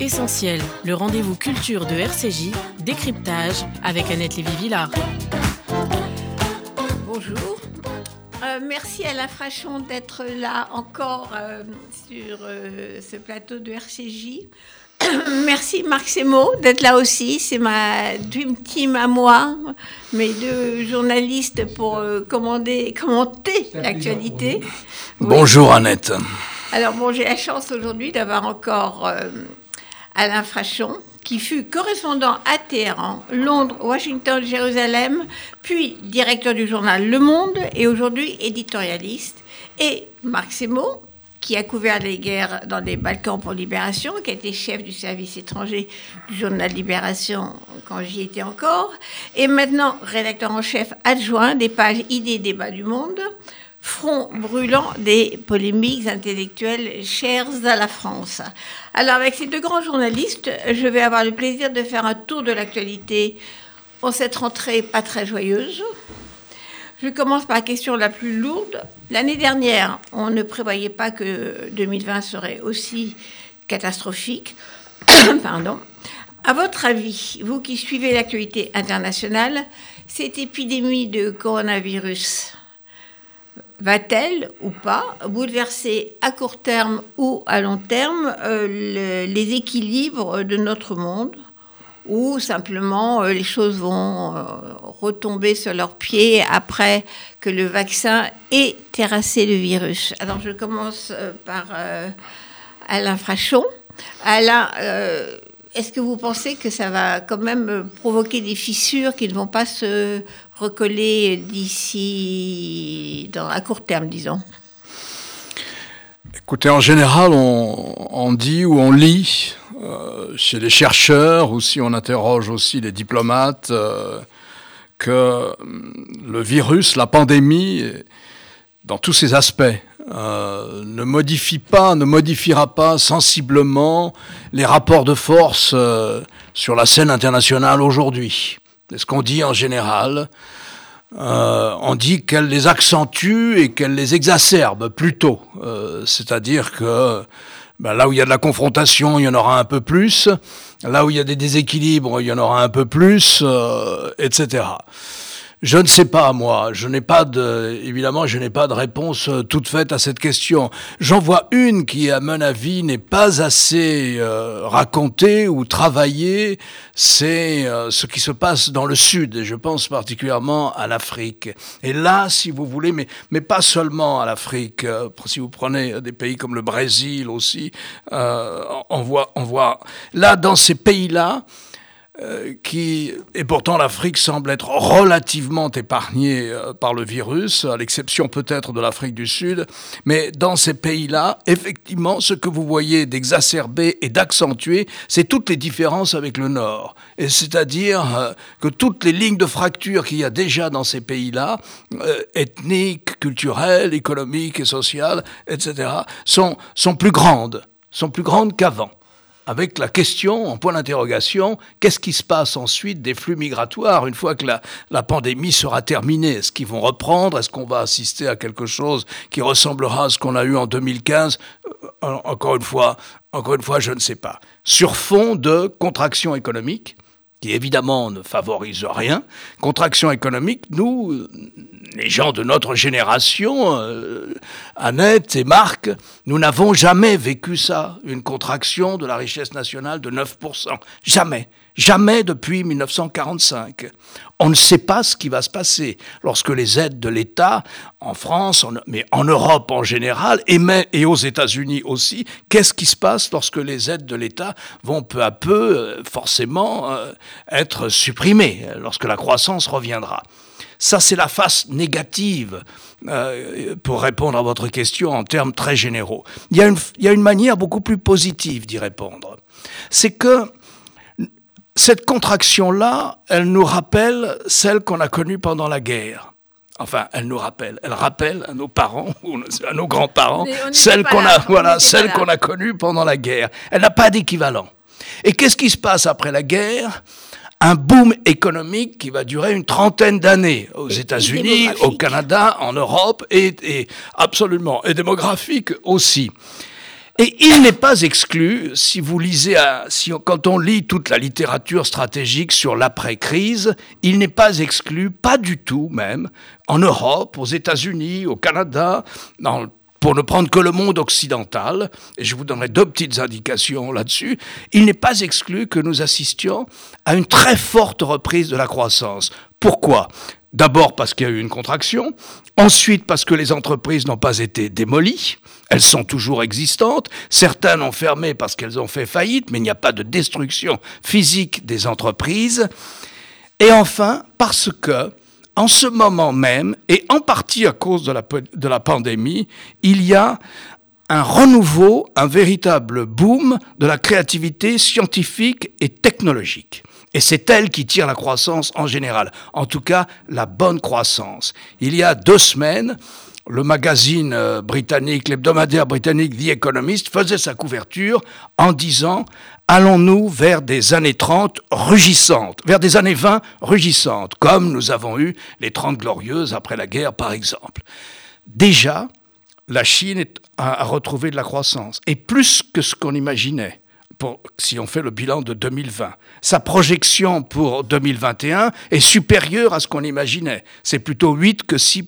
Essentiel, le rendez-vous culture de RCJ, décryptage avec Annette Lévy-Villard. Bonjour. Euh, merci à la Frachon d'être là encore euh, sur euh, ce plateau de RCJ. merci Marc Semo d'être là aussi. C'est ma dream team à moi, mes deux journalistes pour commander, commenter l'actualité. Bonjour Annette. Alors bon, j'ai la chance aujourd'hui d'avoir encore Alain Frachon, qui fut correspondant à Téhéran, Londres, Washington, Jérusalem, puis directeur du journal Le Monde et aujourd'hui éditorialiste, et Marc Semo, qui a couvert les guerres dans les Balkans pour Libération, qui a été chef du service étranger du journal Libération quand j'y étais encore, et maintenant rédacteur en chef adjoint des pages Idées Débat du Monde, front brûlant des polémiques intellectuelles chères à la France. Alors avec ces deux grands journalistes, je vais avoir le plaisir de faire un tour de l'actualité en cette rentrée pas très joyeuse. Je commence par la question la plus lourde. L'année dernière, on ne prévoyait pas que 2020 serait aussi catastrophique. Pardon. À votre avis, vous qui suivez l'actualité internationale, cette épidémie de coronavirus va-t-elle ou pas bouleverser à court terme ou à long terme euh, les équilibres de notre monde ou simplement euh, les choses vont euh, retomber sur leurs pieds après que le vaccin ait terrassé le virus? Alors je commence par Alain Frachon. Alain, est-ce que vous pensez que ça va quand même provoquer des fissures qui ne vont pas se recoller d'ici, à court terme, disons? Écoutez, en général, on, dit ou on lit euh, chez les chercheurs ou si on interroge aussi les diplomates euh, que hum, le virus, la pandémie, dans tous ses aspects, euh, ne modifie pas, ne modifiera pas sensiblement les rapports de force euh, sur la scène internationale aujourd'hui. C'est ce qu'on dit en général. Euh, on dit qu'elle les accentue et qu'elle les exacerbe plutôt. C'est-à-dire que ben, là où il y a de la confrontation, il y en aura un peu plus. Là où il y a des déséquilibres, il y en aura un peu plus, etc. Je ne sais pas, moi. Je n'ai pas de, évidemment, je n'ai pas de réponse euh, toute faite à cette question. J'en vois une qui, à mon avis, n'est pas assez euh, racontée ou travaillée. C'est euh, ce qui se passe dans le Sud. Et je pense particulièrement à l'Afrique. Et là, si vous voulez, mais, mais pas seulement à l'Afrique. si vous prenez des pays comme le Brésil aussi, on voit, on voit, là, dans ces pays-là, euh, qui et pourtant l'Afrique semble être relativement épargnée euh, par le virus, à l'exception peut-être de l'Afrique du Sud. Mais dans ces pays-là, effectivement, ce que vous voyez d'exacerber et d'accentuer, c'est toutes les différences avec le Nord. Et c'est-à-dire euh, que toutes les lignes de fracture qu'il y a déjà dans ces pays-là, ethniques, culturelles, économiques et sociales, etc., sont, sont plus grandes, sont plus grandes qu'avant avec la question en point d'interrogation, qu'est-ce qui se passe ensuite des flux migratoires une fois que la, pandémie sera terminée? Est-ce qu'ils vont reprendre? Est-ce qu'on va assister à quelque chose qui ressemblera à ce qu'on a eu en 2015 euh, Encore une fois, encore une fois, je ne sais pas. Sur fond de contraction économique, qui évidemment ne favorise rien. Contraction économique, nous, les gens de notre génération, euh, Annette et Marc, nous n'avons jamais vécu ça, une contraction de la richesse nationale de 9%. Jamais. Jamais depuis 1945. On ne sait pas ce qui va se passer lorsque les aides de l'État, en France, mais en Europe en général, et, aux États-Unis aussi, qu'est-ce qui se passe lorsque les aides de l'État vont peu à peu, euh, forcément, euh, être supprimées, lorsque la croissance reviendra? Ça, c'est la face négative euh, pour répondre à votre question en termes très généraux. Il y a une, il y a une manière beaucoup plus positive d'y répondre. C'est que cette contraction-là, elle nous rappelle celle qu'on a connue pendant la guerre. Enfin, elle nous rappelle, elle rappelle à nos parents ou à nos grands-parents celle qu'on a, voilà, celle qu'on a connue pendant la guerre. Elle n'a pas d'équivalent. Et qu'est-ce qui se passe après la guerre? Un boom économique qui va durer une trentaine d'années aux États-Unis, au Canada, en Europe et, et, absolument et démographique aussi. Et il n'est pas exclu, si vous lisez, si, quand on lit toute la littérature stratégique sur l'après-crise, il n'est pas exclu, pas du tout même, en Europe, aux États-Unis, au Canada, pour ne prendre que le monde occidental, et je vous donnerai deux petites indications là-dessus, il n'est pas exclu que nous assistions à une très forte reprise de la croissance. Pourquoi? D'abord parce qu'il y a eu une contraction, ensuite parce que les entreprises n'ont pas été démolies, elles sont toujours existantes, certaines ont fermé parce qu'elles ont fait faillite, mais il n'y a pas de destruction physique des entreprises, et enfin parce que, en ce moment même, et en partie à cause de la, de la pandémie, il y a un renouveau, un véritable boom de la créativité scientifique et technologique. Et c'est elle qui tire la croissance en général, en tout cas la bonne croissance. Il y a deux semaines, le magazine euh, britannique, l'hebdomadaire britannique The Economist faisait sa couverture en disant allons-nous vers des années 30 rugissantes, vers des années 20 rugissantes, comme nous avons eu les 30 glorieuses après la guerre par exemple. Déjà, la Chine a retrouvé de la croissance, et plus que ce qu'on imaginait si on fait le bilan de 2020. Sa projection pour 2021 est supérieure à ce qu'on imaginait. C'est plutôt 8 que 6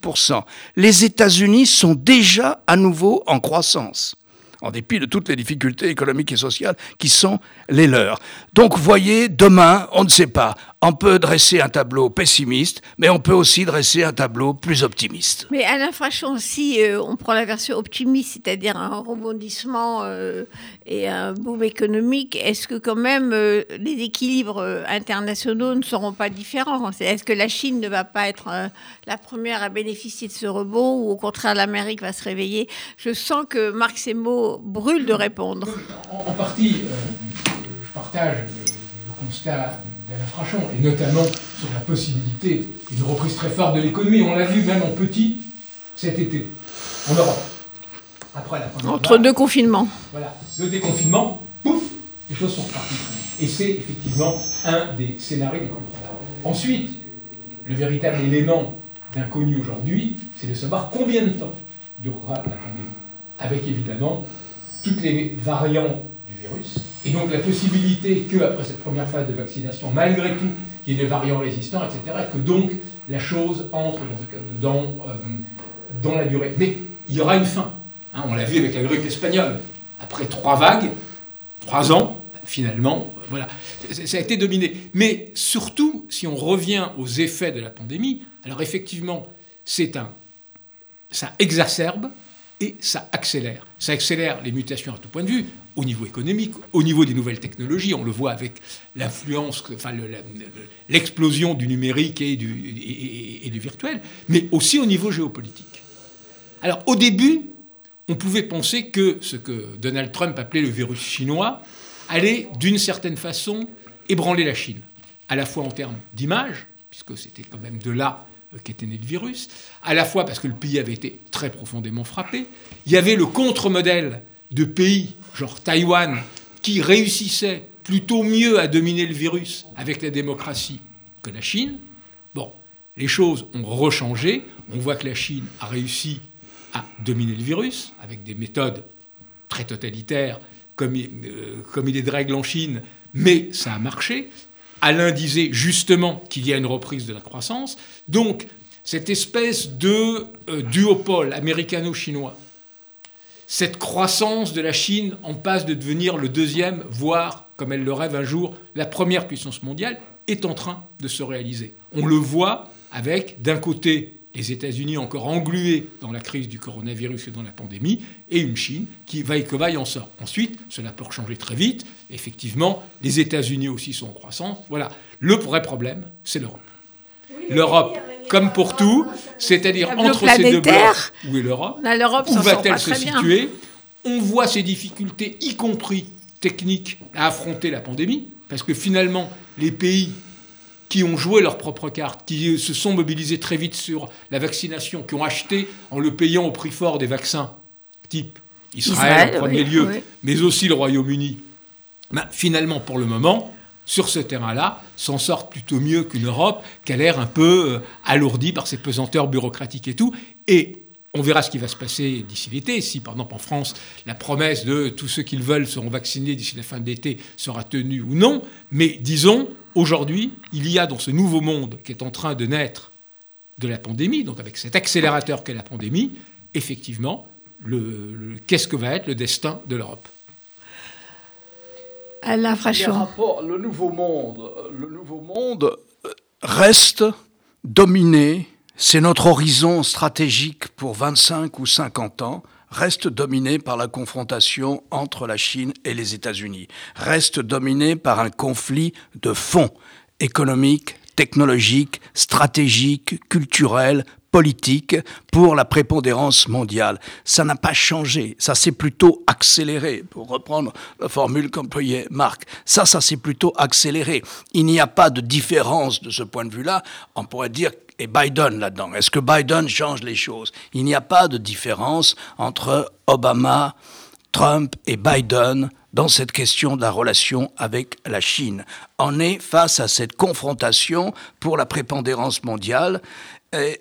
Les États-Unis sont déjà à nouveau en croissance en dépit de toutes les difficultés économiques et sociales qui sont les leurs. Donc, voyez, demain, on ne sait pas. On peut dresser un tableau pessimiste, mais on peut aussi dresser un tableau plus optimiste. Mais Alain Frachon, si euh, on prend la version optimiste, c'est-à-dire un rebondissement euh, et un boom économique, est-ce que quand même euh, les équilibres internationaux ne seront pas différents? Est-ce que la Chine ne va pas être la première à bénéficier de ce rebond ou au contraire l'Amérique va se réveiller? Je sens que Marc Semo brûle de répondre. En, partie, partage le constat d'Alain Frachon, et notamment sur la possibilité d'une reprise très forte de l'économie. On l'a vu même en petit cet été, en Europe. Après la Entre deux confinements. Voilà, le déconfinement, pouf, les choses sont reparties. Et c'est effectivement un des scénarios Ensuite, le véritable élément d'inconnu aujourd'hui, c'est de savoir combien de temps durera la pandémie. Avec évidemment toutes les variants du virus, et donc la possibilité qu'après cette première phase de vaccination, malgré tout, il y ait des variants résistants, etc., que donc la chose entre dans, euh, dans, la durée. Mais il y aura une fin. Hein, on l'a vu avec la grippe espagnole. Après trois vagues, trois ans, finalement, euh, voilà, ça a été dominé. Mais surtout, si on revient aux effets de la pandémie, alors effectivement, c'est un, ça exacerbe et ça accélère. Ça accélère les mutations à tout point de vue, au niveau économique, au niveau des nouvelles technologies. On le voit avec l'influence, enfin l'explosion du numérique et du, et, du virtuel, mais aussi au niveau géopolitique. Alors au début, on pouvait penser que ce que Donald Trump appelait le virus chinois allait d'une certaine façon ébranler la Chine, à la fois en termes d'image, puisque c'était quand même de là euh, qu'était né le virus, à la fois parce que le pays avait été très profondément frappé. Il y avait le contre-modèle de pays genre Taïwan, qui réussissait plutôt mieux à dominer le virus avec la démocratie que la Chine. Bon, les choses ont rechangé. On voit que la Chine a réussi à dominer le virus avec des méthodes très totalitaires, comme, euh, comme il est de règle en Chine, mais ça a marché. Alain disait justement qu'il y a une reprise de la croissance. Donc, cette espèce de euh, duopole américano-chinois cette croissance de la Chine en passe de devenir le deuxième, voire, comme elle le rêve un jour, la première puissance mondiale, est en train de se réaliser. On le voit avec, d'un côté, les États-Unis encore englués dans la crise du coronavirus et dans la pandémie, et une Chine qui va et que vaille en sort. Ensuite, cela peut changer très vite. Effectivement, les États-Unis aussi sont en croissance. Voilà. Le vrai problème, c'est l'Europe. L'Europe comme pour tout, c'est-à-dire entre ces deux blocs, où est l'Europe Où va-t-elle se situer. On voit ces difficultés, y compris techniques, à affronter la pandémie, parce que finalement, les pays qui ont joué leur propre carte, qui se sont mobilisés très vite sur la vaccination, qui ont acheté en le payant au prix fort des vaccins, type Israël, en premier lieu, mais aussi le Royaume-Uni, ben, finalement, pour le moment, sur ce terrain-là, s'en sortent plutôt mieux qu'une Europe qui a l'air un peu euh, alourdie par ses pesanteurs bureaucratiques et tout. Et On verra ce qui va se passer d'ici l'été. Si, par exemple, en France, la promesse de tous ceux qui le veulent seront vaccinés d'ici la fin de l'été sera tenue ou non. Mais disons, aujourd'hui, il y a dans ce nouveau monde qui est en train de naître de la pandémie, donc avec cet accélérateur qu'est la pandémie, effectivement, qu'est-ce que va être le destin de l'Europe? Alain Frachon. Le nouveau monde, le nouveau monde reste dominé. C'est notre horizon stratégique pour 25 ou 50 ans. Reste dominé par la confrontation entre la Chine et les États-Unis, reste dominé par un conflit de fond économique, technologique, stratégique, culturel, politique pour la prépondérance mondiale. Ça n'a pas changé, ça s'est plutôt accéléré, pour reprendre la formule qu'employait Marc. Ça, ça s'est plutôt accéléré. Il n'y a pas de différence de ce point de vue-là. On pourrait dire et Biden là-dedans. Est-ce que Biden change les choses? Il n'y a pas de différence entre Obama, Trump et Biden dans cette question de la relation avec la Chine. On est face à cette confrontation pour la prépondérance mondiale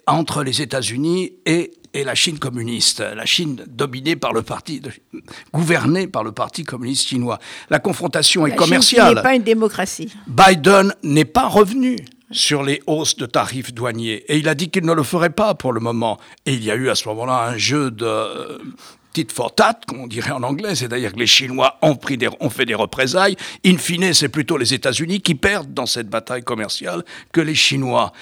entre les États-Unis et, et, la Chine communiste, la Chine dominée par le parti, gouvernée par le parti communiste chinois. La confrontation est commerciale. n'est pas une démocratie. Biden n'est pas revenu sur les hausses de tarifs douaniers. Et il a dit qu'il ne le ferait pas pour le moment. Et il y a eu à ce moment-là un jeu de tit for tat, comme on dirait en anglais, c'est-à-dire que les Chinois ont, pris des, ont fait des représailles. In fine, c'est plutôt les États-Unis qui perdent dans cette bataille commerciale que les Chinois.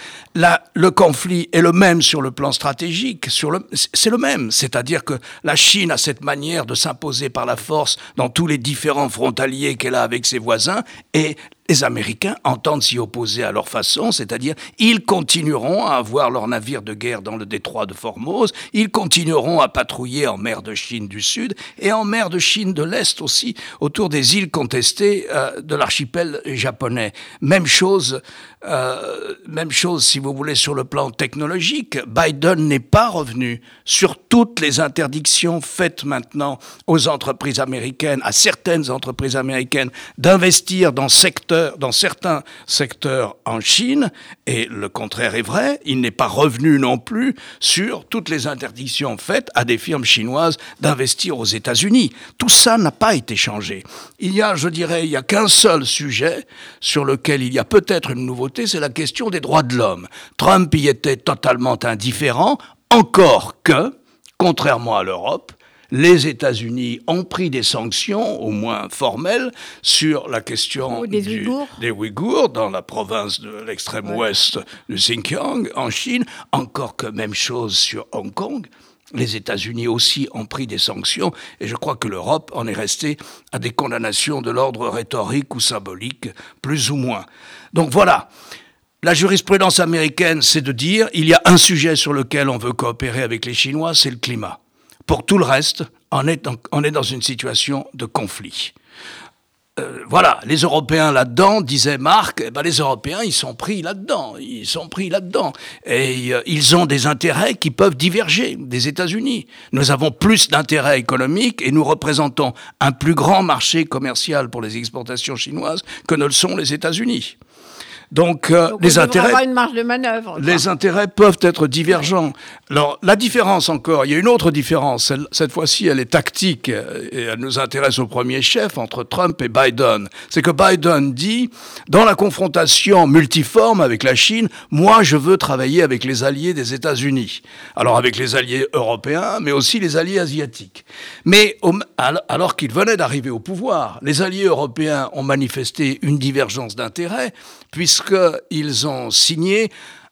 Le conflit est le même sur le plan stratégique, c'est le même, c'est-à-dire que la Chine a cette manière de s'imposer par la force dans tous les différents frontaliers qu'elle a avec ses voisins, et les Américains entendent s'y opposer à leur façon, c'est-à-dire ils continueront à avoir leurs navires de guerre dans le détroit de Formose, ils continueront à patrouiller en mer de Chine du Sud et en mer de Chine de l'Est aussi, autour des îles contestées euh, de l'archipel japonais. Même chose euh, même chose, si vous voulez, sur le plan technologique. Biden n'est pas revenu sur toutes les interdictions faites maintenant aux entreprises américaines, à certaines entreprises américaines, d'investir dans, secteur, dans certains secteurs en Chine. Et le contraire est vrai. Il n'est pas revenu non plus sur toutes les interdictions faites à des firmes chinoises d'investir aux États-Unis. Tout ça n'a pas été changé. Il y a, je dirais, il y a qu'un seul sujet sur lequel il y a peut-être une nouveauté c'est la question des droits de l'homme. Trump y était totalement indifférent, encore que, contrairement à l'Europe, les États-Unis ont pris des sanctions, au moins formelles, sur la question des, Ouïghours. dans la province de l'extrême ouest du Xinjiang, en Chine, encore que même chose sur Hong Kong. Les États-Unis aussi ont pris des sanctions et je crois que l'Europe en est restée à des condamnations de l'ordre rhétorique ou symbolique, plus ou moins. Donc voilà. La jurisprudence américaine, c'est de dire il y a un sujet sur lequel on veut coopérer avec les Chinois, c'est le climat. Pour tout le reste, on est, on est dans une situation de conflit. Euh, voilà, les Européens là-dedans, disait Marc, eh ben, les Européens, ils sont pris là-dedans, ils sont pris là-dedans. Et euh, ils ont des intérêts qui peuvent diverger des États-Unis. Nous avons plus d'intérêts économiques et nous représentons un plus grand marché commercial pour les exportations chinoises que ne le sont les États-Unis. Donc, euh, les intérêts, une marge de manœuvre. Les intérêts peuvent être divergents. Alors la différence encore, il y a une autre différence. cette fois-ci, elle est tactique et elle nous intéresse au premier chef entre Trump et Biden. C'est que Biden dit, dans la confrontation multiforme avec la Chine, moi je veux travailler avec les alliés des États-Unis. Alors avec les alliés européens, mais aussi les alliés asiatiques. Mais alors qu'il venait d'arriver au pouvoir, les alliés européens ont manifesté une divergence d'intérêts puisqu'ils ont signé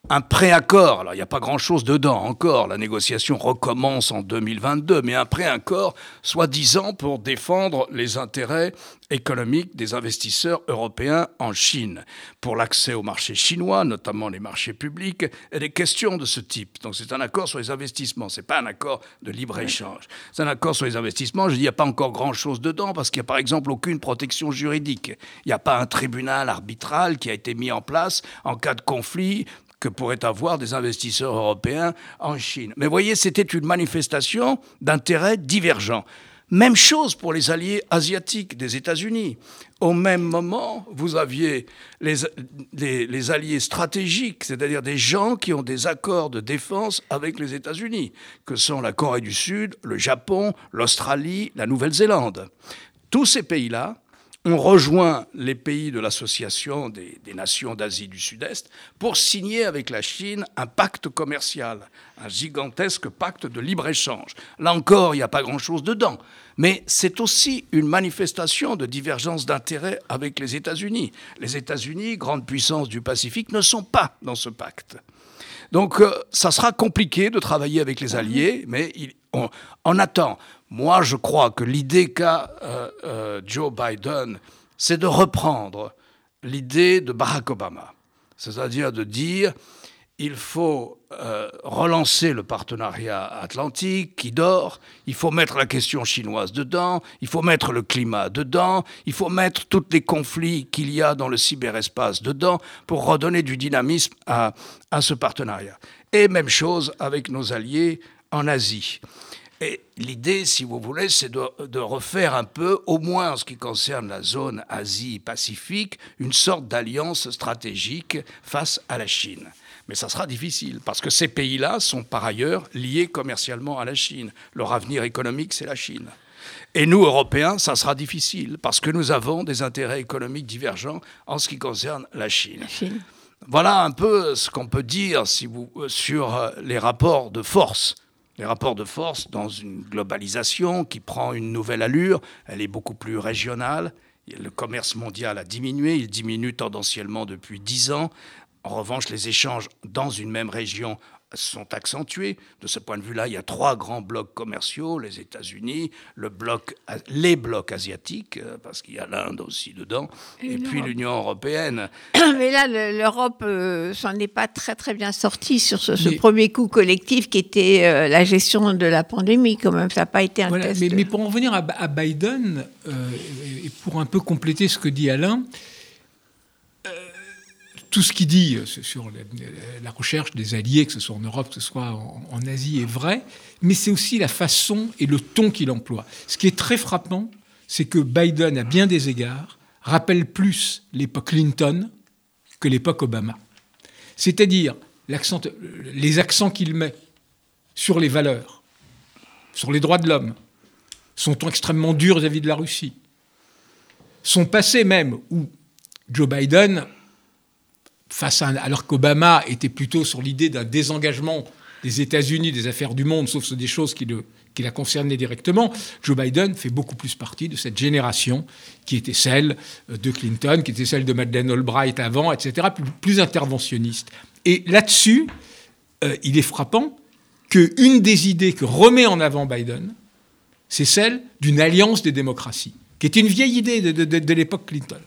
un préaccord. Alors, il n'y a pas grand-chose dedans encore. La négociation recommence en 2022, mais un préaccord, soi-disant, pour défendre les intérêts économiques des investisseurs européens en Chine. Pour l'accès au marché chinois, notamment les marchés publics, et des questions de ce type. Donc, c'est un accord sur les investissements. C'est pas un accord de libre-échange. C'est un accord sur les investissements. Je dis, il n'y a pas encore grand-chose dedans parce qu'il n'y a, par exemple, aucune protection juridique. Il n'y a pas un tribunal arbitral qui a été mis en place en cas de conflit que pourraient avoir des investisseurs européens en Chine. Mais voyez, c'était une manifestation d'intérêts divergents. Même chose pour les alliés asiatiques des États-Unis. Au même moment, vous aviez les, les, alliés stratégiques, c'est-à-dire des gens qui ont des accords de défense avec les États-Unis, que sont la Corée du Sud, le Japon, l'Australie, la Nouvelle-Zélande. Tous ces pays-là ont rejoint les pays de l'association des, des, nations d'Asie du Sud-Est pour signer avec la Chine un pacte commercial, un gigantesque pacte de libre-échange. Là encore, il n'y a pas grand-chose dedans. Mais c'est aussi une manifestation de divergence d'intérêts avec les États-Unis. Les États-Unis, grande puissance du Pacifique, ne sont pas dans ce pacte. Donc euh, ça sera compliqué de travailler avec les alliés, mais on, attend. Moi, je crois que l'idée qu'a euh, euh, Joe Biden, c'est de reprendre l'idée de Barack Obama. C'est-à-dire de dire il faut euh, relancer le partenariat atlantique qui dort, il faut mettre la question chinoise dedans, il faut mettre le climat dedans, il faut mettre tous les conflits qu'il y a dans le cyberespace dedans pour redonner du dynamisme à, ce partenariat. Et même chose avec nos alliés en Asie. Et l'idée, si vous voulez, c'est de, de, refaire un peu, au moins en ce qui concerne la zone Asie-Pacifique, une sorte d'alliance stratégique face à la Chine. Mais ça sera difficile, parce que ces pays-là sont par ailleurs liés commercialement à la Chine. Leur avenir économique, c'est la Chine. Et nous, Européens, ça sera difficile, parce que nous avons des intérêts économiques divergents en ce qui concerne la Chine. Voilà un peu ce qu'on peut dire si vous, sur euh, les rapports de force. Les rapports de force dans une globalisation qui prend une nouvelle allure, elle est beaucoup plus régionale. Le commerce mondial a diminué, il diminue tendanciellement depuis dix ans. En revanche, les échanges dans une même région sont accentués. De ce point de vue-là, il y a trois grands blocs commerciaux, les États-Unis, le bloc, les blocs asiatiques, euh, parce qu'il y a l'Inde aussi dedans, et, puis l'Union européenne. Mais là, l'Europe euh, s'en est pas très très bien sortie sur ce, premier coup collectif qui était euh, la gestion de la pandémie, quand même. Ça n'a pas été un test. Mais, pour en venir à, à Biden, et pour un peu compléter ce que dit Alain, tout ce qu'il dit euh, sur la recherche des alliés, que ce soit en Europe, que ce soit en, Asie, est vrai, mais c'est aussi la façon et le ton qu'il emploie. Ce qui est très frappant, c'est que Biden, à bien des égards, rappelle plus l'époque Clinton que l'époque Obama. C'est-à-dire les accents qu'il met sur les valeurs, sur les droits de l'homme, son ton extrêmement dur vis-à-vis de la Russie, son passé même, où Joe Biden face à, alors qu'Obama était plutôt sur l'idée d'un désengagement des États-Unis des affaires du monde, sauf sur des choses qui, le, qui la concernaient directement, Joe Biden fait beaucoup plus partie de cette génération qui était celle de Clinton, qui était celle de Madeleine Albright avant, etc., plus, interventionniste. Et là-dessus, euh, il est frappant qu'une des idées que remet en avant Biden, c'est celle d'une alliance des démocraties, qui est une vieille idée de, de l'époque Clinton.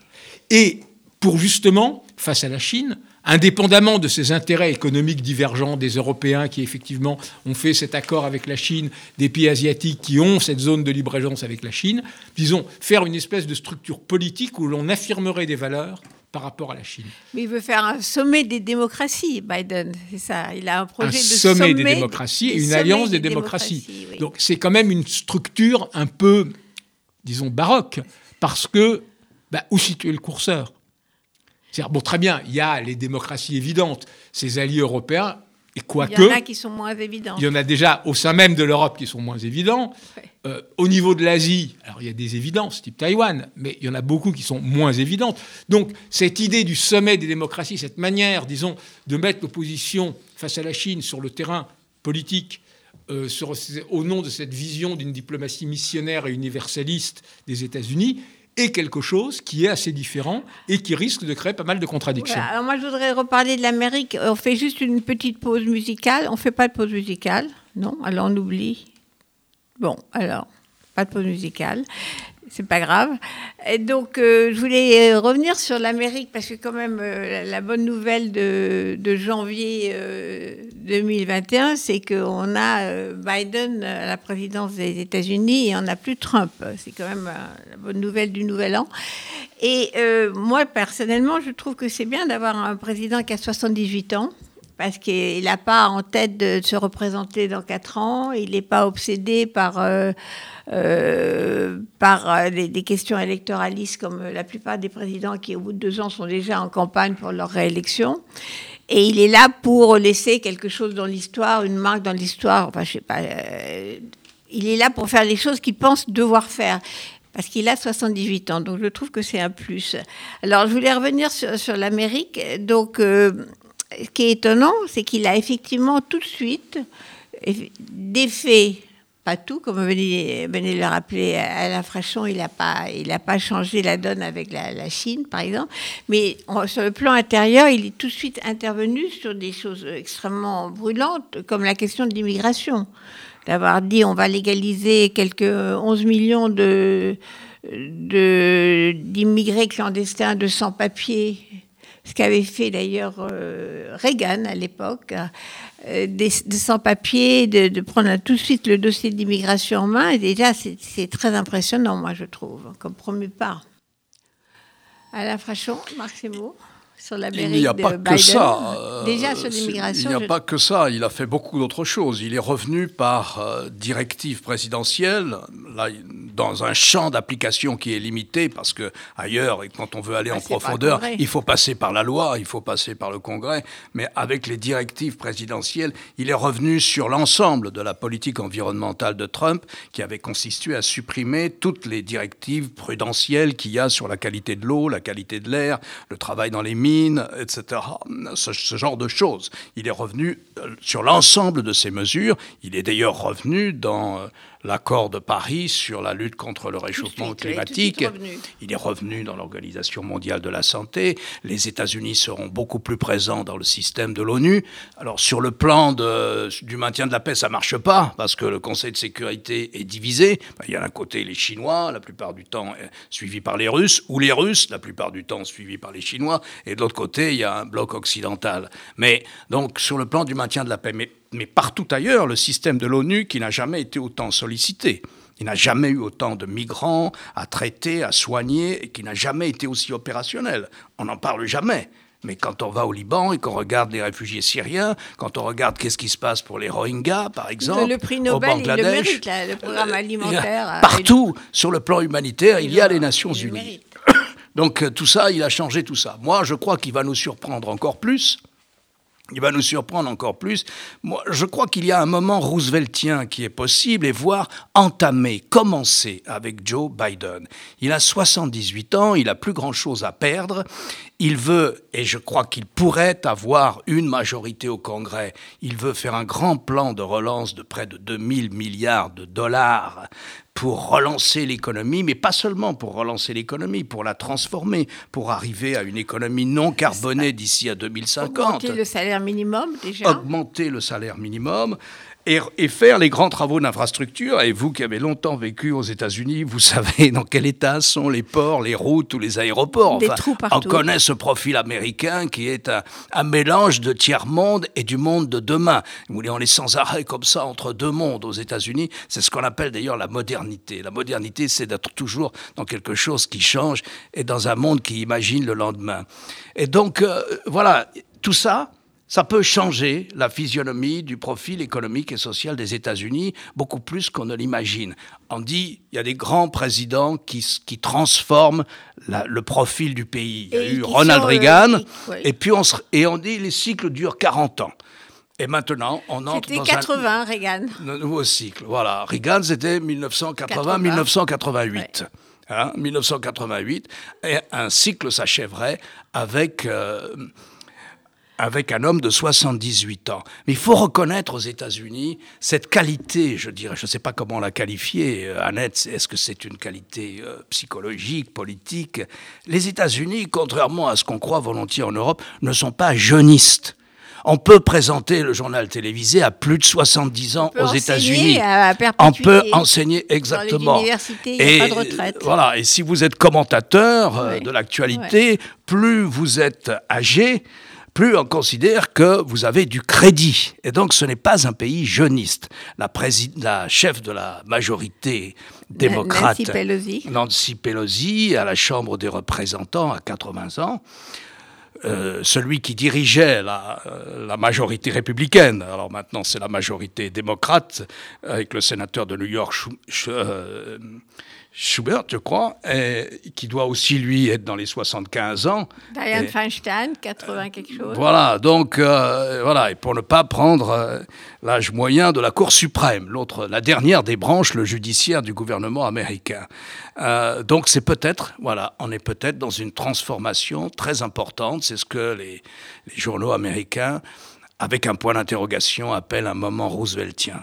Et pour justement, face à la Chine, indépendamment de ces intérêts économiques divergents des Européens qui effectivement ont fait cet accord avec la Chine, des pays asiatiques qui ont cette zone de libre-échange avec la Chine, disons, faire une espèce de structure politique où l'on affirmerait des valeurs par rapport à la Chine. Mais il veut faire un sommet des démocraties, Biden, c'est ça. Il a un projet un de sommet, des démocraties et une alliance des, démocraties. Donc c'est quand même une structure un peu, disons, baroque, parce que bah, où situer le curseur? Bon, très bien, il y a les démocraties évidentes, ces alliés européens, et quoique. Il y en a qui sont moins évidents. Il y en a déjà au sein même de l'Europe qui sont moins évidents. Euh, au niveau de l'Asie, alors il y a des évidences, type Taïwan, mais il y en a beaucoup qui sont moins évidentes. Donc, cette idée du sommet des démocraties, cette manière, disons, de mettre l'opposition face à la Chine sur le terrain politique, euh, au nom de cette vision d'une diplomatie missionnaire et universaliste des États-Unis, est quelque chose qui est assez différent et qui risque de créer pas mal de contradictions. Alors moi, je voudrais reparler de l'Amérique. On fait juste une petite pause musicale. On ne fait pas de pause musicale, non? Alors on oublie. Bon, alors, pas de pause musicale c'est pas grave. Donc, euh, je voulais euh, revenir sur l'Amérique parce que quand même, euh, la, bonne nouvelle de, janvier 2021, c'est qu'on a Biden à la présidence des États-Unis et on n'a plus Trump. C'est quand même la bonne nouvelle du Nouvel An. Et moi, personnellement, je trouve que c'est bien d'avoir un président qui a 78 ans parce qu'il n'a pas en tête de se représenter dans quatre ans, il n'est pas obsédé par, euh, euh, par des, questions électoralistes comme la plupart des présidents qui, au bout de deux ans, sont déjà en campagne pour leur réélection. Et il est là pour laisser quelque chose dans l'histoire, une marque dans l'histoire. Enfin, je sais pas. il est là pour faire les choses qu'il pense devoir faire parce qu'il a 78 ans, donc je trouve que c'est un plus. Alors, je voulais revenir sur, l'Amérique. Donc, euh, ce qui est étonnant, c'est qu'il a effectivement tout de suite défait, pas tout, comme venez, venez de le rappeler Alain Frachon, il n'a pas, pas changé la donne avec la, Chine, par exemple, mais sur le plan intérieur, il est tout de suite intervenu sur des choses extrêmement brûlantes, comme la question de l'immigration. D'avoir dit on va légaliser quelques 11 millions de d'immigrés clandestins de sans-papiers, ce qu'avait fait d'ailleurs euh, Reagan à l'époque, euh, des, sans-papiers, de, prendre tout de suite le dossier d'immigration en main. Et déjà, c'est très impressionnant, moi, je trouve, comme premier pas. Alain Frachon, Marc Semo il n'y a pas que ça. Euh, Déjà sur l'immigration. Il n'y a pas que ça. Il a fait beaucoup d'autres choses. Il est revenu par euh, directive présidentielle, là, dans un champ d'application qui est limité, parce que ailleurs, et quand on veut aller en profondeur, il faut passer par la loi, il faut passer par le Congrès. Mais avec les directives présidentielles, il est revenu sur l'ensemble de la politique environnementale de Trump, qui avait consisté à supprimer toutes les directives prudentielles qu'il y a sur la qualité de l'eau, la qualité de l'air, le travail dans les mines etc. Ce, genre de choses. Il est revenu euh, sur l'ensemble de ces mesures. Il est d'ailleurs revenu dans euh, l'accord de Paris sur la lutte contre le réchauffement climatique. Il est revenu dans l'Organisation mondiale de la santé. Les États-Unis seront beaucoup plus présents dans le système de l'ONU. Alors sur le plan de, du maintien de la paix, ça marche pas parce que le Conseil de sécurité est divisé. Il y a d'un côté les Chinois, la plupart du temps euh, suivis par les Russes, ou les Russes, la plupart du temps suivis par les Chinois, et de l'autre côté, il y a un bloc occidental. Mais donc sur le plan du maintien de la paix, mais mais partout ailleurs, le système de l'ONU qui n'a jamais été autant sollicité. Il n'a jamais eu autant de migrants à traiter, à soigner, et qui n'a jamais été aussi opérationnel. On n'en parle jamais. Mais quand on va au Liban et qu'on regarde les réfugiés syriens, quand on regarde qu'est-ce qui se passe pour les Rohingyas, par exemple, le prix Nobel, au Bangladesh, il le mérite, le programme alimentaire. partout, sur le plan humanitaire, il y a les Nations Unies. Donc euh, tout ça, il a changé tout ça. Moi, je crois qu'il va nous surprendre encore plus il va nous surprendre encore plus. Moi, je crois qu'il y a un moment rooseveltien qui est possible et voire entamé, commencer avec Joe Biden. Il a 78 ans, il a plus grand-chose à perdre. Il veut, et je crois qu'il pourrait avoir une majorité au Congrès, il veut faire un grand plan de relance de près de 2000 milliards de dollars pour relancer l'économie, mais pas seulement pour relancer l'économie, pour la transformer, pour arriver à une économie non carbonée d'ici à 2050. Augmenter le salaire minimum déjà. Augmenter le salaire minimum et, faire les grands travaux d'infrastructure. Et vous qui avez longtemps vécu aux États-Unis, vous savez dans quel état sont les ports, les routes ou les aéroports. Enfin, Des trous on connaît ce profil américain qui est un, mélange de tiers-monde et du monde de demain. On est sans arrêt comme ça entre deux mondes aux États-Unis. C'est ce qu'on appelle d'ailleurs la modernité. La modernité, c'est d'être toujours dans quelque chose qui change et dans un monde qui imagine le lendemain. Et donc, euh, voilà, tout ça, ça peut changer la physionomie du profil économique et social des États-Unis beaucoup plus qu'on ne l'imagine. On dit il y a des grands présidents qui, qui transforment le profil du pays. Il y a eu Ronald euh, Reagan, et puis on, et on dit les cycles durent 40 ans. Et maintenant, on entre dans 80, Reagan. un nouveau cycle. Voilà, Reagan, c'était 1980-1988. Hein, 1988, et un cycle s'achèverait avec... Euh, avec un homme de 78 ans. Mais il faut reconnaître aux États-Unis cette qualité, je dirais, je ne sais pas comment la qualifier, euh, Annette, est-ce que c'est une qualité euh, psychologique, politique? Les États-Unis, contrairement à ce qu'on croit volontiers en Europe, ne sont pas jeunistes. On peut présenter le journal télévisé à plus de 70 ans aux États-Unis. On peut enseigner exactement. Dans et pas de retraite. Voilà. Et si vous êtes commentateur euh, de l'actualité, plus vous êtes âgé, plus on considère que vous avez du crédit. Et donc ce n'est pas un pays jeuniste. La, la chef de la majorité démocrate, Nancy Pelosi. Nancy Pelosi, à la Chambre des représentants à 80 ans, euh, celui qui dirigeait la, la, majorité républicaine, alors maintenant c'est la majorité démocrate, avec le sénateur de New York, Schubert, je crois, et, qui doit aussi, lui, être dans les 75 ans. Diane Feinstein, 80 quelque chose. Voilà, donc, euh, voilà, et pour ne pas prendre euh, l'âge moyen de la Cour suprême, l'autre, la dernière des branches, le judiciaire du gouvernement américain. Euh, donc, c'est peut-être, voilà, on est peut-être dans une transformation très importante, c'est ce que les, les journaux américains, avec un point d'interrogation, appellent un moment rooseveltien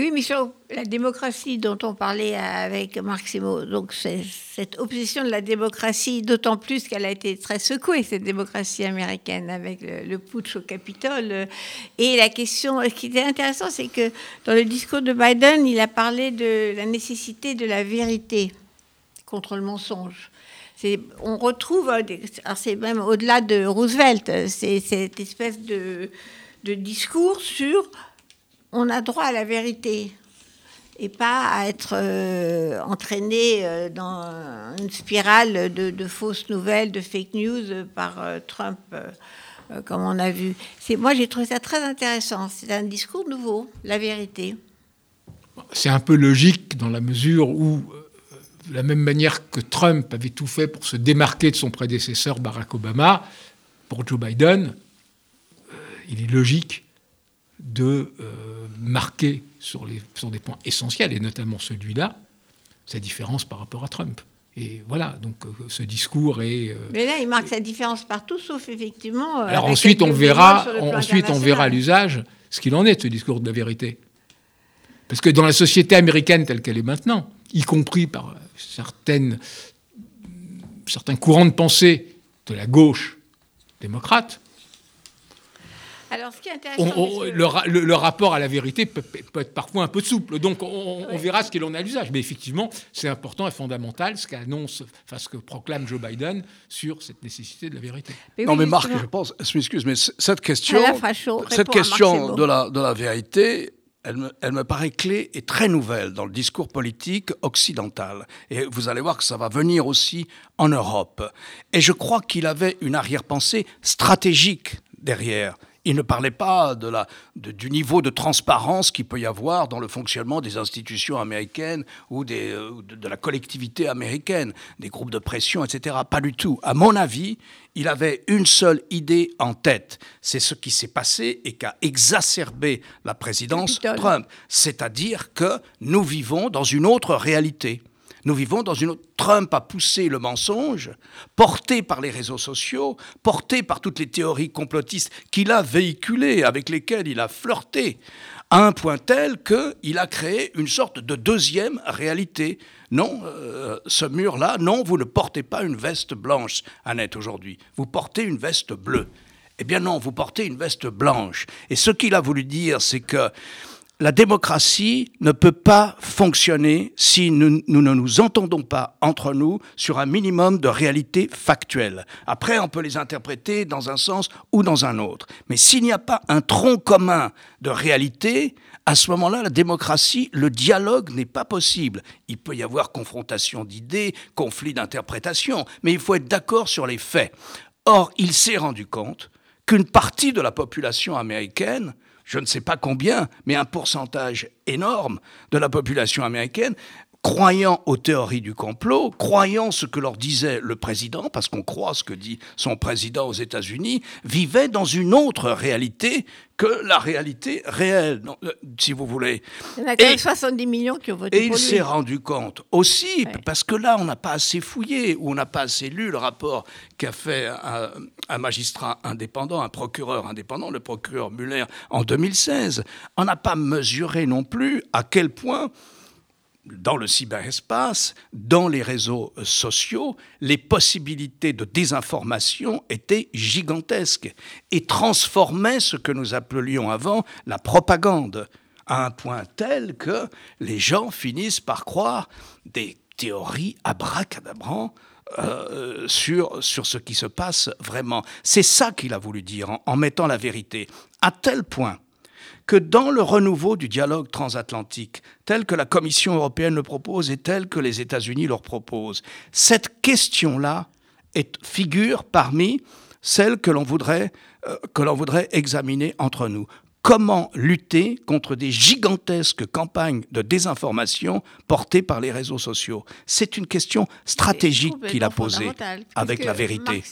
oui, Michel, la démocratie dont on parlait avec Marc Simo, donc cette obsession de la démocratie, d'autant plus qu'elle a été très secouée, cette démocratie américaine, avec le, putsch au Capitole. Et la question, ce qui était intéressant, c'est que dans le discours de Biden, il a parlé de la nécessité de la vérité contre le mensonge. On retrouve, c'est même au-delà de Roosevelt, cette espèce de discours sur on a droit à la vérité et pas à être euh, entraîné euh, dans une spirale de, fausses nouvelles, de fake news par euh, Trump, comme on a vu. C'est, moi, j'ai trouvé ça très intéressant. C'est un discours nouveau, la vérité. C'est un peu logique dans la mesure où, de la même manière que Trump avait tout fait pour se démarquer de son prédécesseur Barack Obama, pour Joe Biden, il est logique de marquer sur, les, sur des points essentiels, et notamment celui-là, sa différence par rapport à Trump. Et voilà, donc euh, ce discours est. Euh, Mais là, il marque sa différence partout, sauf effectivement. Euh, alors ensuite, on verra, ensuite, on verra l'usage, ce qu'il en est de ce discours de la vérité. Parce que dans la société américaine telle qu'elle est maintenant, y compris par certaines, certains courants de pensée de la gauche démocrate, alors, ce qui est intéressant, le, rapport à la vérité peut, être parfois un peu souple. Donc, on, verra ce qu'il en a à l'usage. Mais effectivement, c'est important et fondamental ce qu'annonce, enfin, ce que proclame Joe Biden sur cette nécessité de la vérité. non, mais Marc, je pense, je m'excuse, mais cette question, cette question de la, de la vérité, elle me, elle me, paraît clé et très nouvelle dans le discours politique occidental. Et vous allez voir que ça va venir aussi en Europe. Et je crois qu'il avait une arrière-pensée stratégique derrière. Il ne parlait pas de la, du niveau de transparence qu'il peut y avoir dans le fonctionnement des institutions américaines ou des, euh, de, la collectivité américaine, des groupes de pression, etc. Pas du tout. À mon avis, il avait une seule idée en tête. C'est ce qui s'est passé et qui a exacerbé la présidence Trump. C'est-à-dire que nous vivons dans une autre réalité. Nous vivons dans une autre... Trump a poussé le mensonge, porté par les réseaux sociaux, porté par toutes les théories complotistes qu'il a véhiculées, avec lesquelles il a flirté, à un point tel qu'il a créé une sorte de deuxième réalité. Non, euh, ce mur-là, non, vous ne portez pas une veste blanche, Annette, aujourd'hui. Vous portez une veste bleue. Eh bien non, vous portez une veste blanche. Et ce qu'il a voulu dire, c'est que la démocratie ne peut pas fonctionner si nous, ne nous entendons pas entre nous sur un minimum de réalités factuelles. Après, on peut les interpréter dans un sens ou dans un autre. Mais s'il n'y a pas un tronc commun de réalité, à ce moment-là, la démocratie, le dialogue n'est pas possible. Il peut y avoir confrontation d'idées, conflit d'interprétation, mais il faut être d'accord sur les faits. Or, il s'est rendu compte qu'une partie de la population américaine je ne sais pas combien, mais un pourcentage énorme de la population américaine croyant aux théories du complot, croyant ce que leur disait le président, parce qu'on croit ce que dit son président aux États-Unis, vivaient dans une autre réalité que la réalité réelle, euh, si vous voulez. Il y en a quand même 70 millions qui ont voté et il s'est rendu compte aussi, parce que là, on n'a pas assez fouillé, ou on n'a pas assez lu le rapport qu'a fait un, un, magistrat indépendant, un procureur indépendant, le procureur Muller, en 2016. On n'a pas mesuré non plus à quel point dans le cyberespace, dans les réseaux sociaux, les possibilités de désinformation étaient gigantesques et transformaient ce que nous appelions avant la propagande à un point tel que les gens finissent par croire des théories abracadabrantes euh, sur, sur ce qui se passe vraiment. C'est ça qu'il a voulu dire en mettant la vérité, à tel point que dans le renouveau du dialogue transatlantique, tel que la Commission européenne le propose et tel que les États-Unis le proposent, cette question-là est, figure parmi celles que l'on voudrait, euh, que l'on voudrait examiner entre nous. Comment lutter contre des gigantesques campagnes de désinformation portées par les réseaux sociaux? C'est une question stratégique qu'il a posée avec la vérité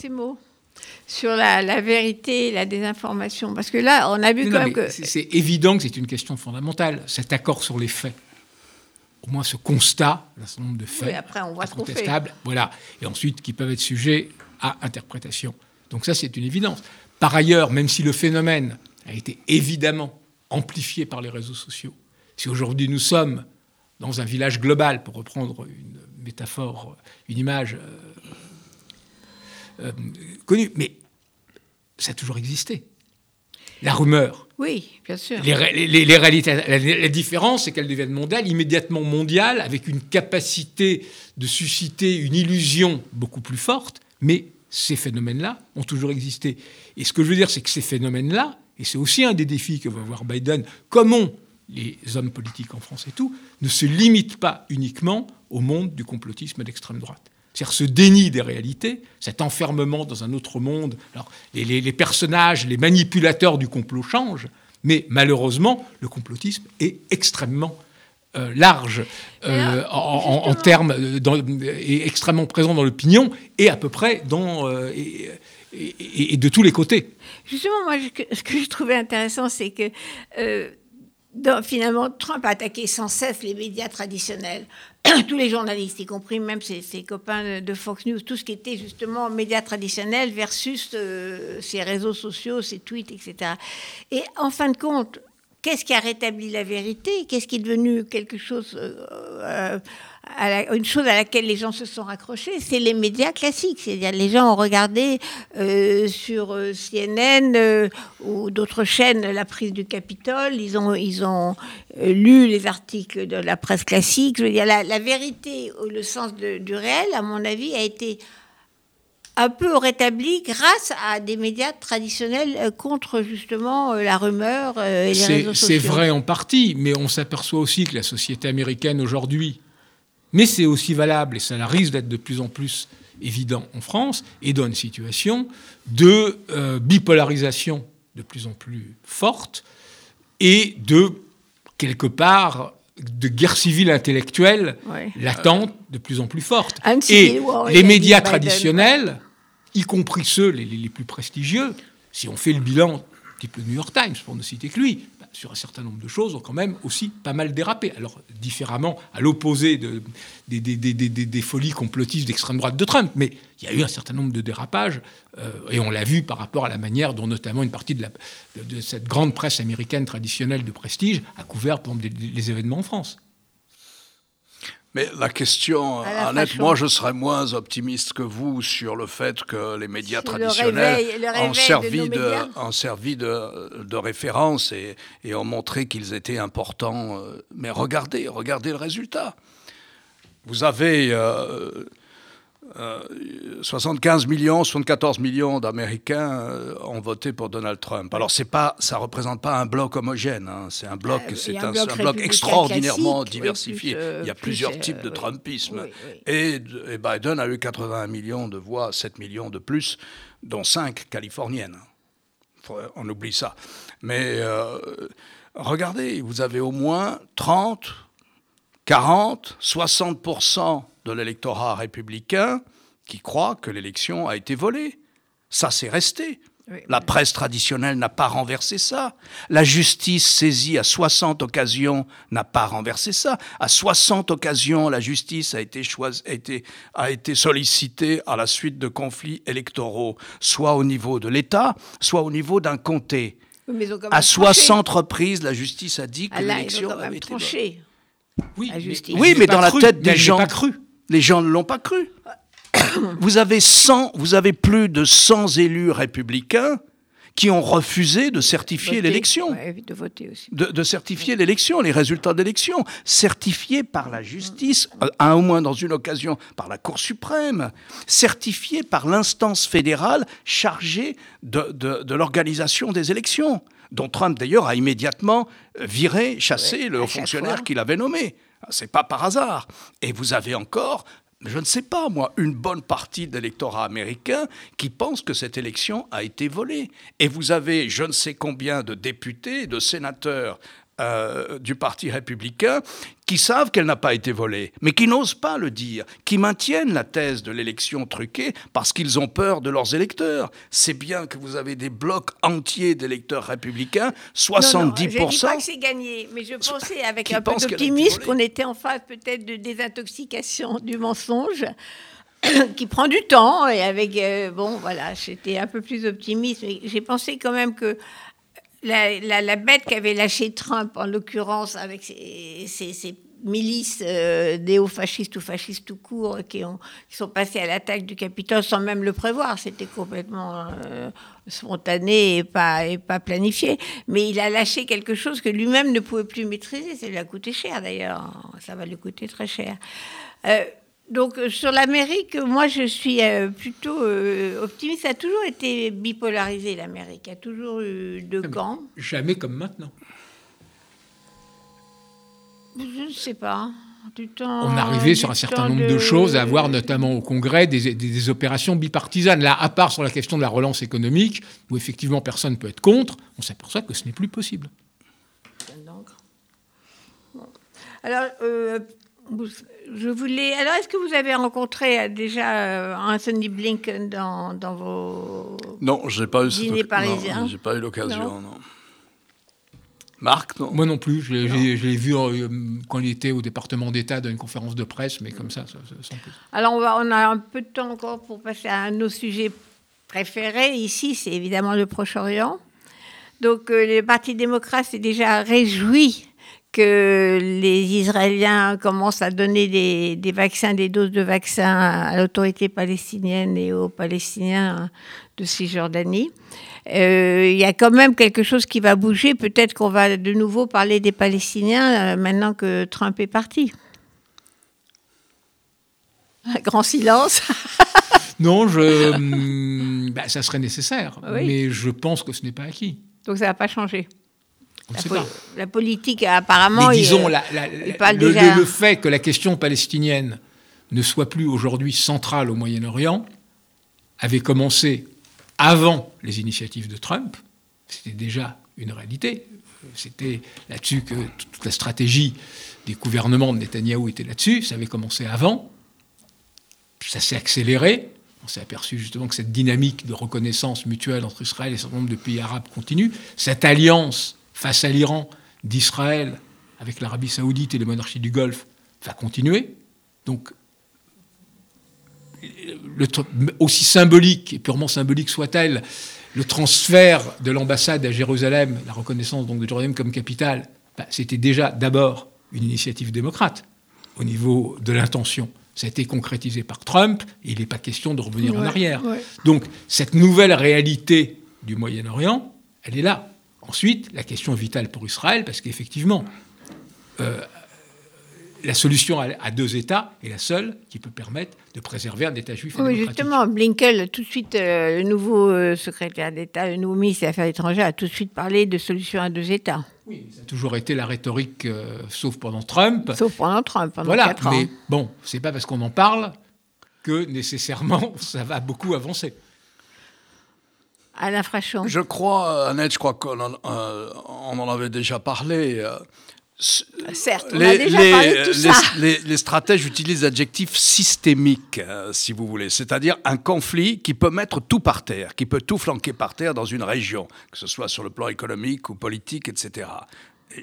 sur la, vérité et la désinformation Parce que là, on a vu quand même que... C'est évident que c'est une question fondamentale, cet accord sur les faits. Au moins ce constat, un certain nombre de faits oui, après on voit incontestables, voilà, et ensuite qui peuvent être sujets à interprétation. Donc ça, c'est une évidence. Par ailleurs, même si le phénomène a été évidemment amplifié par les réseaux sociaux, si aujourd'hui nous sommes dans un village global, pour reprendre une métaphore, une image euh, connu, mais ça a toujours existé. La rumeur. Oui, bien sûr. Les, réalités, la, différence, c'est qu'elles deviennent mondiales, immédiatement mondiales, avec une capacité de susciter une illusion beaucoup plus forte, mais ces phénomènes-là ont toujours existé. Et ce que je veux dire, c'est que ces phénomènes-là, et c'est aussi un des défis que va avoir Biden, comme ont les hommes politiques en France et tout, ne se limitent pas uniquement au monde du complotisme d'extrême droite. C'est-à-dire ce déni des réalités, cet enfermement dans un autre monde. Alors, les, personnages, les manipulateurs du complot changent, mais malheureusement, le complotisme est extrêmement euh, large euh, en, termes, et extrêmement présent dans l'opinion et à peu près dans euh, et, de tous les côtés. Justement, moi, ce que je trouvais intéressant, c'est que finalement, Trump a attaqué sans cesse les médias traditionnels, tous les journalistes, y compris même ses, copains de Fox News, tout ce qui était justement médias traditionnels versus euh, réseaux sociaux, ses tweets, etc. Et en fin de compte, qu'est-ce qui a rétabli la vérité? Qu'est-ce qui est devenu quelque chose euh, une chose à laquelle les gens se sont raccrochés, c'est les médias classiques. C'est-à-dire les gens ont regardé euh, sur euh, CNN euh, ou d'autres chaînes la prise du Capitole, ils ont, ils ont lu les articles de la presse classique. Je veux dire, la, vérité, le sens du réel, à mon avis, a été un peu rétabli grâce à des médias traditionnels contre justement la rumeur et les réseaux sociaux. C'est vrai en partie, mais on s'aperçoit aussi que la société américaine aujourd'hui mais c'est aussi valable, et ça risque d'être de plus en plus évident en France, et dans une situation de euh, bipolarisation de plus en plus forte et de, quelque part, de guerre civile intellectuelle latente de plus en plus forte. et les médias traditionnels, y compris ceux les, les, plus prestigieux, si on fait le bilan, type le New York Times, pour ne citer que lui, sur un certain nombre de choses, ont quand même aussi pas mal dérapé. Alors, différemment, à l'opposé de, des, folies complotistes d'extrême droite de Trump, mais il y a eu un certain nombre de dérapages, euh, et on l'a vu par rapport à la manière dont notamment une partie de, cette grande presse américaine traditionnelle de prestige a couvert les événements en France. Mais la question, Annette, moi je serais moins optimiste que vous sur le fait que les médias traditionnels ont, servi de, servi de, référence et, et, ont montré qu'ils étaient importants. Euh, mais regardez, regardez le résultat. Vous avez euh, 75 euh, millions, 74 millions d'Américains euh, ont voté pour Donald Trump. Alors c'est pas, ça représente pas un bloc homogène. Hein. C'est un bloc, euh, c'est un, bloc, extraordinairement diversifié. Il y a plusieurs types de Trumpisme. Et, Biden a eu 81 millions de voix, 7 millions de plus, dont 5 californiennes. On oublie ça. Mais regardez, vous avez au moins 30, 40, 60 de l'électorat républicain qui croit que l'élection a été volée. Ça, c'est resté. la presse traditionnelle n'a pas renversé ça. La justice saisie à 60 occasions n'a pas renversé ça. À 60 occasions, la justice a été, a été, a été sollicitée à la suite de conflits électoraux, soit au niveau de l'État, soit au niveau d'un comté. à 60 reprises, la justice a dit que l'élection avait été tranchée. Oui, mais, oui, mais dans la tête des gens. Pas cru. Les gens ne l'ont pas cru. vous, avez 100, vous avez plus de 100 élus républicains qui ont refusé de certifier l'élection. de voter aussi. De, certifier l'élection, les résultats d'élection, certifiés par la justice, à au moins dans une occasion par la Cour suprême, certifiés par l'instance fédérale chargée de, de l'organisation des élections, dont Trump d'ailleurs a immédiatement viré, chassé le fonctionnaire qu'il avait nommé. C'est pas par hasard. Et vous avez encore je ne sais pas, moi, une bonne partie de l'électorat américain qui pense que cette élection a été volée. Et vous avez je ne sais combien de députés, de sénateurs euh, du Parti républicain qui savent qu'elle n'a pas été volée, mais qui n'osent pas le dire, qui maintiennent la thèse de l'élection truquée parce qu'ils ont peur de leurs électeurs. C'est bien que vous avez des blocs entiers d'électeurs républicains, 70%. Non, non, je dis pas que c'est gagné, mais je pensais avec un peu d'optimisme qu'on était en phase peut-être de désintoxication du mensonge qui prend du temps et avec euh, bon voilà j'étais un peu plus optimiste mais j'ai pensé quand même que la, bête qu'avait lâché Trump, en l'occurrence, avec ses, milices euh, néo-fascistes ou fascistes tout court qui, ont, qui sont passés à l'attaque du Capitole sans même le prévoir. C'était complètement euh, spontané et pas, et pas planifié. Mais il a lâché quelque chose que lui-même ne pouvait plus maîtriser. Ça lui a coûté cher d'ailleurs. Ça va lui coûter très cher. Euh, donc euh, sur l'Amérique, moi je suis euh, plutôt euh, optimiste. Ça a toujours été bipolarisé l'Amérique. Il y a toujours eu deux camps. Jamais comme maintenant. Je ne sais pas. on arrivait sur un certain nombre de... choses à avoir, notamment au Congrès, des, opérations bipartisanes. Là, à part sur la question de la relance économique, où effectivement personne ne peut être contre, on s'aperçoit que ce n'est plus possible. Alors, je voulais. Alors, est-ce que vous avez rencontré euh, déjà euh, Anthony Blinken dans, dans vos non, j'ai pas eu dîners parisiens? J'ai pas eu l'occasion. Non. Marc, non? Moi non plus. Je l'ai vu euh, quand il était au département d'État dans une conférence de presse, mais comme ça, ça, sans plus. Alors, on, va, on a un peu de temps encore pour passer à nos sujets préférés. Ici, c'est évidemment le Proche-Orient. Donc, le Parti démocrate s'est déjà réjoui que les Israéliens commencent à donner des, vaccins, des doses de vaccins à l'autorité palestinienne et aux Palestiniens de Cisjordanie. Euh, il y a quand même quelque chose qui va bouger. Peut-être qu'on va de nouveau parler des Palestiniens euh, maintenant que Trump est parti. Un grand silence. non, je, hum, bah, ça serait nécessaire, mais je pense que ce n'est pas acquis. Donc ça n'a pas changé la, politique, apparemment. Mais disons, le, fait que la question palestinienne ne soit plus aujourd'hui centrale au Moyen-Orient avait commencé avant les initiatives de Trump. C'était déjà une réalité. C'était là-dessus que toute la stratégie des gouvernements de Netanyahou était là-dessus. Ça avait commencé avant. Ça s'est accéléré. On s'est aperçu justement que cette dynamique de reconnaissance mutuelle entre Israël et un certain nombre de pays arabes continue. Cette alliance face à l'Iran d'Israël avec l'Arabie saoudite et les monarchies du Golfe va continuer. Donc, aussi symbolique et purement symbolique soit-elle, le transfert de l'ambassade à Jérusalem, la reconnaissance donc de Jérusalem comme capitale, bah, c'était déjà d'abord une initiative démocrate au niveau de l'intention. Ça a été concrétisé par Trump et il n'est pas question de revenir en arrière. Donc cette nouvelle réalité du Moyen-Orient, elle est là. Ensuite, la question vitale pour Israël, parce qu'effectivement, euh, la solution à, deux États est la seule qui peut permettre de préserver un État juif. Oui, justement, Blinken, tout de suite, euh, le nouveau euh, secrétaire d'État, le nouveau ministre des Affaires étrangères, a tout de suite parlé de solution à deux États. Oui, ça a toujours été la rhétorique, sauf pendant Trump. Sauf pendant Trump, pendant voilà, ans. Mais bon, c'est pas parce qu'on en parle que nécessairement ça va beaucoup avancer. Alain Frachon. Je crois, Annette, je crois qu'on en, euh, on en avait déjà parlé. Euh, Certes, on les, a déjà parlé de tout ça. Les, stratèges utilisent l'adjectif systémique, euh, si vous voulez, c'est-à-dire un conflit qui peut mettre tout par terre, qui peut tout flanquer par terre dans une région, que ce soit sur le plan économique ou politique, etc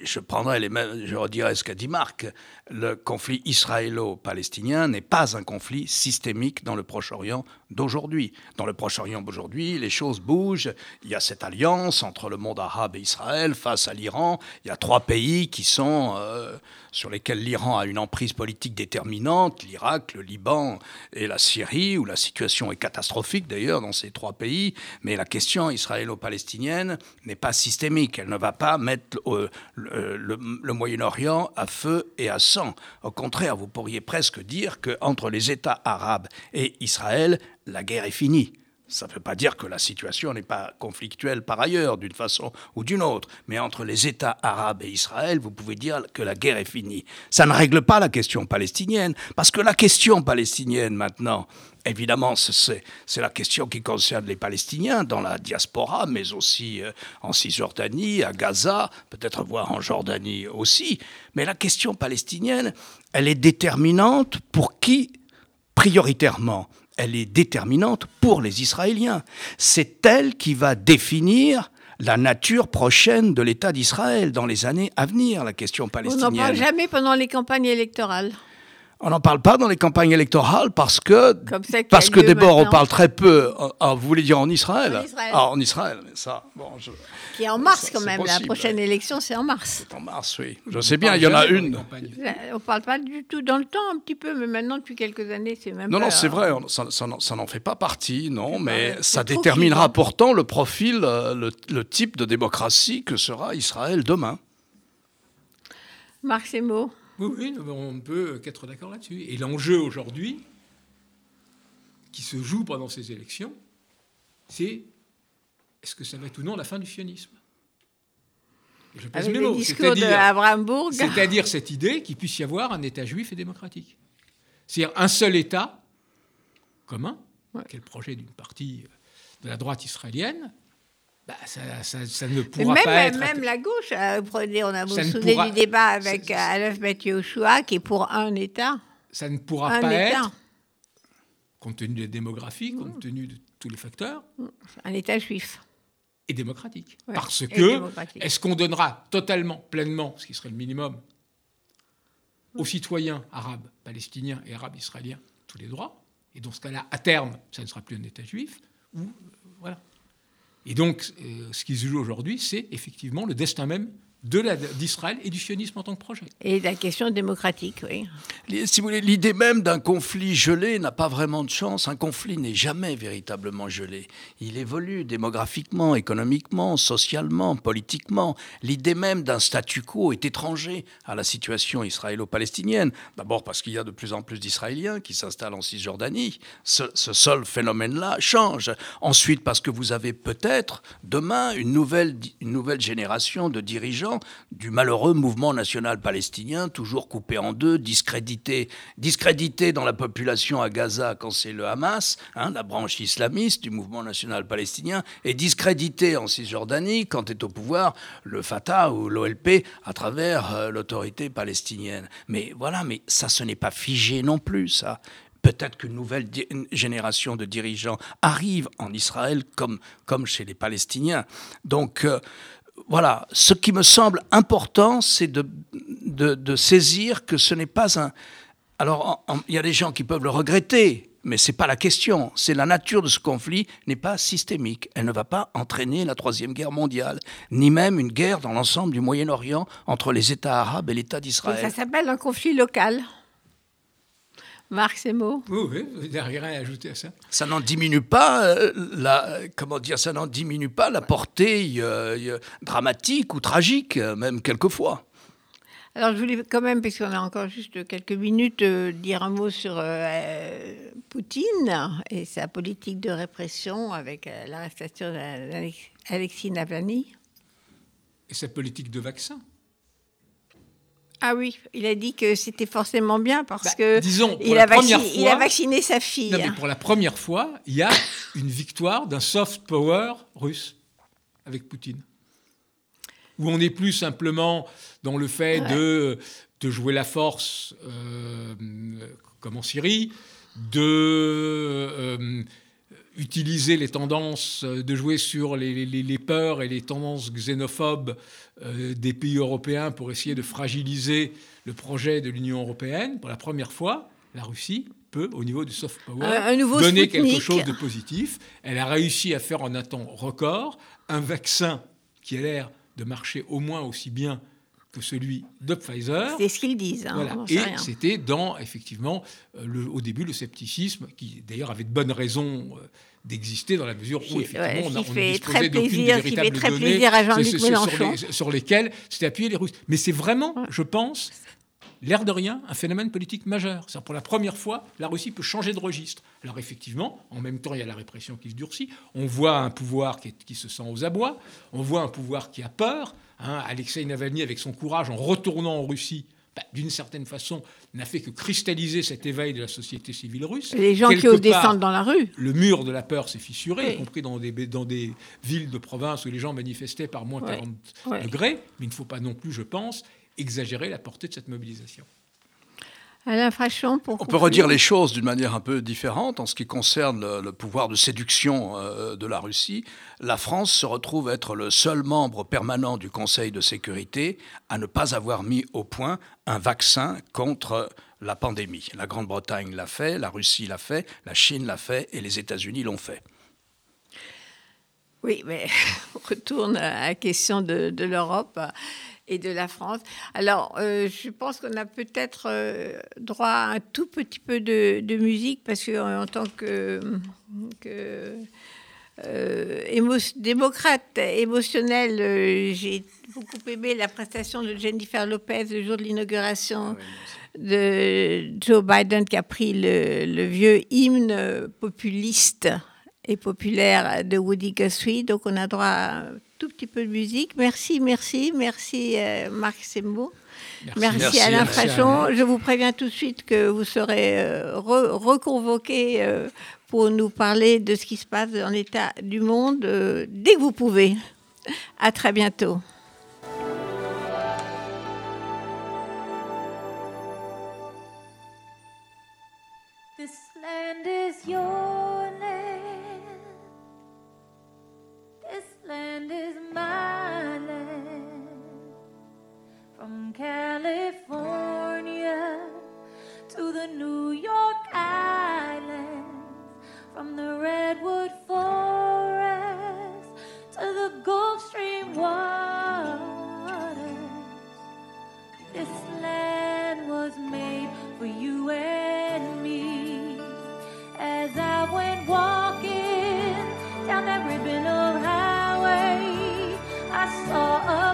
je prendrai les mêmes, je redirai ce qu'a dit Marc, le conflit israélo-palestinien n'est pas un conflit systémique dans le Proche-Orient d'aujourd'hui. Dans le Proche-Orient d'aujourd'hui, les choses bougent. Il y a cette alliance entre le monde arabe et Israël face à l'Iran. Il y a trois pays qui sont euh, sur lesquels l'Iran a une emprise politique déterminante, l'Irak, le Liban et la Syrie, où la situation est catastrophique d'ailleurs dans ces trois pays. Mais la question israélo-palestinienne n'est pas systémique. Elle ne va pas mettre euh, le, le Moyen-Orient à feu et à sang. Au contraire, vous pourriez presque dire qu'entre les États arabes et Israël, la guerre est finie. Ça ne veut pas dire que la situation n'est pas conflictuelle par ailleurs, d'une façon ou d'une autre. Mais entre les États arabes et Israël, vous pouvez dire que la guerre est finie. Ça ne règle pas la question palestinienne, parce que la question palestinienne maintenant, évidemment, c'est la question qui concerne les Palestiniens dans la diaspora, mais aussi euh, en Cisjordanie, à Gaza, peut-être voir en Jordanie aussi. Mais la question palestinienne, elle est déterminante pour qui prioritairement? Elle est déterminante pour les Israéliens. C'est elle qui va définir la nature prochaine de l'État d'Israël dans les années à venir, la question palestinienne. On n'en parle jamais pendant les campagnes électorales. On n'en parle pas dans les campagnes électorales parce que, parce que d'abord on parle très peu. Ah, vous voulez dire en Israël? En Israël. Ah, en Israël, mais ça, bon, je, Qui est en mars quand même. La prochaine élection, c'est en mars. C'est en mars, oui. Je sais bien, il y en a une. On ne parle pas du tout dans le temps, un petit peu, mais maintenant, depuis quelques années, c'est même Non, pas, non, c'est vrai, ça, ça n'en fait pas partie, non, mais ça déterminera pourtant le profil, euh, le, le type de démocratie que sera Israël demain. Marc Semo oui, on ne peut qu'être d'accord là-dessus. Et l'enjeu aujourd'hui, qui se joue pendant ces élections, c'est est-ce que ça va être ou non la fin du sionisme? Je pèse mes mots. C'est-à-dire cette idée qu'il puisse y avoir un État juif et démocratique. C'est-à-dire un seul État commun, qui est le projet d'une partie de la droite israélienne, bah, ça, ne pourra même, pas être... Même la gauche, euh, prenez, on a vous souvenez du débat avec Aleph Mathieu Choua, qui est pour un État. Ça ne pourra pas être, compte tenu de la démographie, compte tenu de tous les facteurs... Un État juif. Et démocratique. Parce que, est-ce qu'on donnera totalement, pleinement, ce qui serait le minimum, aux citoyens arabes, palestiniens et arabes israéliens tous les droits? Et dans ce cas-là, à terme, ça ne sera plus un État juif. Ou, voilà. Et donc, euh, ce qui se joue aujourd'hui, c'est effectivement le destin même d'Israël et du sionisme en tant que projet. Et la question démocratique, oui. Si vous voulez, l'idée même d'un conflit gelé n'a pas vraiment de chance. Un conflit n'est jamais véritablement gelé. Il évolue démographiquement, économiquement, socialement, politiquement. L'idée même d'un statu quo est étranger à la situation israélo-palestinienne. D'abord parce qu'il y a de plus en plus d'Israéliens qui s'installent en Cisjordanie. Ce, ce seul phénomène-là change. Ensuite parce que vous avez peut-être demain une nouvelle, une nouvelle génération de dirigeants du malheureux mouvement national palestinien, toujours coupé en deux, discrédité, discrédité dans la population à Gaza quand c'est le Hamas, hein, la branche islamiste du mouvement national palestinien, et discrédité en Cisjordanie quand est au pouvoir le Fatah ou l'OLP à travers euh, l'autorité palestinienne. Mais voilà, mais ça, ce n'est pas figé non plus, ça peut-être qu'une nouvelle génération de dirigeants arrive en Israël comme, comme chez les Palestiniens. Donc, euh, voilà, ce qui me semble important, c'est de, de, saisir que ce n'est pas un... Alors, il y a des gens qui peuvent le regretter, mais ce n'est pas la question. C'est la nature de ce conflit n'est pas systémique. Elle ne va pas entraîner la Troisième Guerre mondiale, ni même une guerre dans l'ensemble du Moyen-Orient entre les États arabes et l'État d'Israël. Ça s'appelle un conflit local. Marc, ces mots? Oui, oui, vous n'avez rien à ajouter à ça. Ça n'en diminue pas euh, la, comment dire, ça n'en diminue pas la portée euh, dramatique ou tragique, euh, même quelquefois. Alors, je voulais quand même, parce qu'on a encore juste quelques minutes, dire un mot sur Poutine et sa politique de répression avec l'arrestation d'Alexis Navalny. Et sa politique de vaccin ah oui, il a dit que c'était forcément bien parce bah, que disons, il, a vacciné, il a vacciné sa fille. Non, mais pour la première fois, il y a une victoire d'un soft power russe avec Poutine. Où on n'est plus simplement dans le fait de, de jouer la force, euh, comme en Syrie, de euh, utiliser les tendances, de jouer sur les, les, les, peurs et les tendances xénophobes euh, des pays européens pour essayer de fragiliser le projet de l'Union européenne, pour la première fois, la Russie peut, au niveau du soft power, donner quelque chose de positif. Elle a réussi à faire en un temps record un vaccin qui a l'air de marcher au moins aussi bien que celui de Pfizer. C'est ce qu'ils disent. Hein, Et c'était dans, effectivement, euh, le, au début, le scepticisme, qui d'ailleurs avait de bonnes raisons euh, d'exister dans la mesure où effectivement on, a, on ne disposait d'aucune véritable donnée sur, sur, lesquelles s'étaient appuyés les Russes. Mais c'est vraiment, je pense, l'air de rien, un phénomène politique majeur. C'est pour la première fois, la Russie peut changer de registre. Alors effectivement, en même temps, il y a la répression qui se durcit. On voit un pouvoir qui, se sent aux abois. On voit un pouvoir qui a peur. Hein. Alexei Navalny, avec son courage, en retournant en Russie, bah, d'une certaine façon, n'a fait que cristalliser cet éveil de la société civile russe. Les gens qui osent descendre dans la rue. Le mur de la peur s'est fissuré, y compris dans des, dans des villes de province où les gens manifestaient par moins 40 degrés. Mais il ne faut pas non plus, je pense, exagérer la portée de cette mobilisation. Alain Frachon, On peut redire les choses d'une manière un peu différente en ce qui concerne le, pouvoir de séduction euh, de la Russie. La France se retrouve être le seul membre permanent du Conseil de sécurité à ne pas avoir mis au point un vaccin contre la pandémie. La Grande-Bretagne l'a fait, la Russie l'a fait, la Chine l'a fait et les États-Unis l'ont fait. Oui, mais on retourne à la question de, de l'Europe et de la France. Alors, euh, je pense qu'on a peut-être euh, droit à un tout petit peu de, musique parce que en tant que, euh, démocrate émotionnel, j'ai beaucoup aimé la prestation de Jennifer Lopez le jour de l'inauguration. Ah de Joe Biden qui a pris le vieux hymne populiste et populaire de Woody Guthrie. Donc on a droit à un tout petit peu de musique. Merci, merci, merci euh, Marc Sembo. Merci, Alain Frachon. Je vous préviens tout de suite que vous serez euh, reconvoqué euh, pour nous parler de ce qui se passe dans l'état du monde dès que vous pouvez. À très bientôt. This land is your land is my land. From California to the New York Islands, from the Redwood Forest to the Gulf Stream waters. This land was made for you and saw.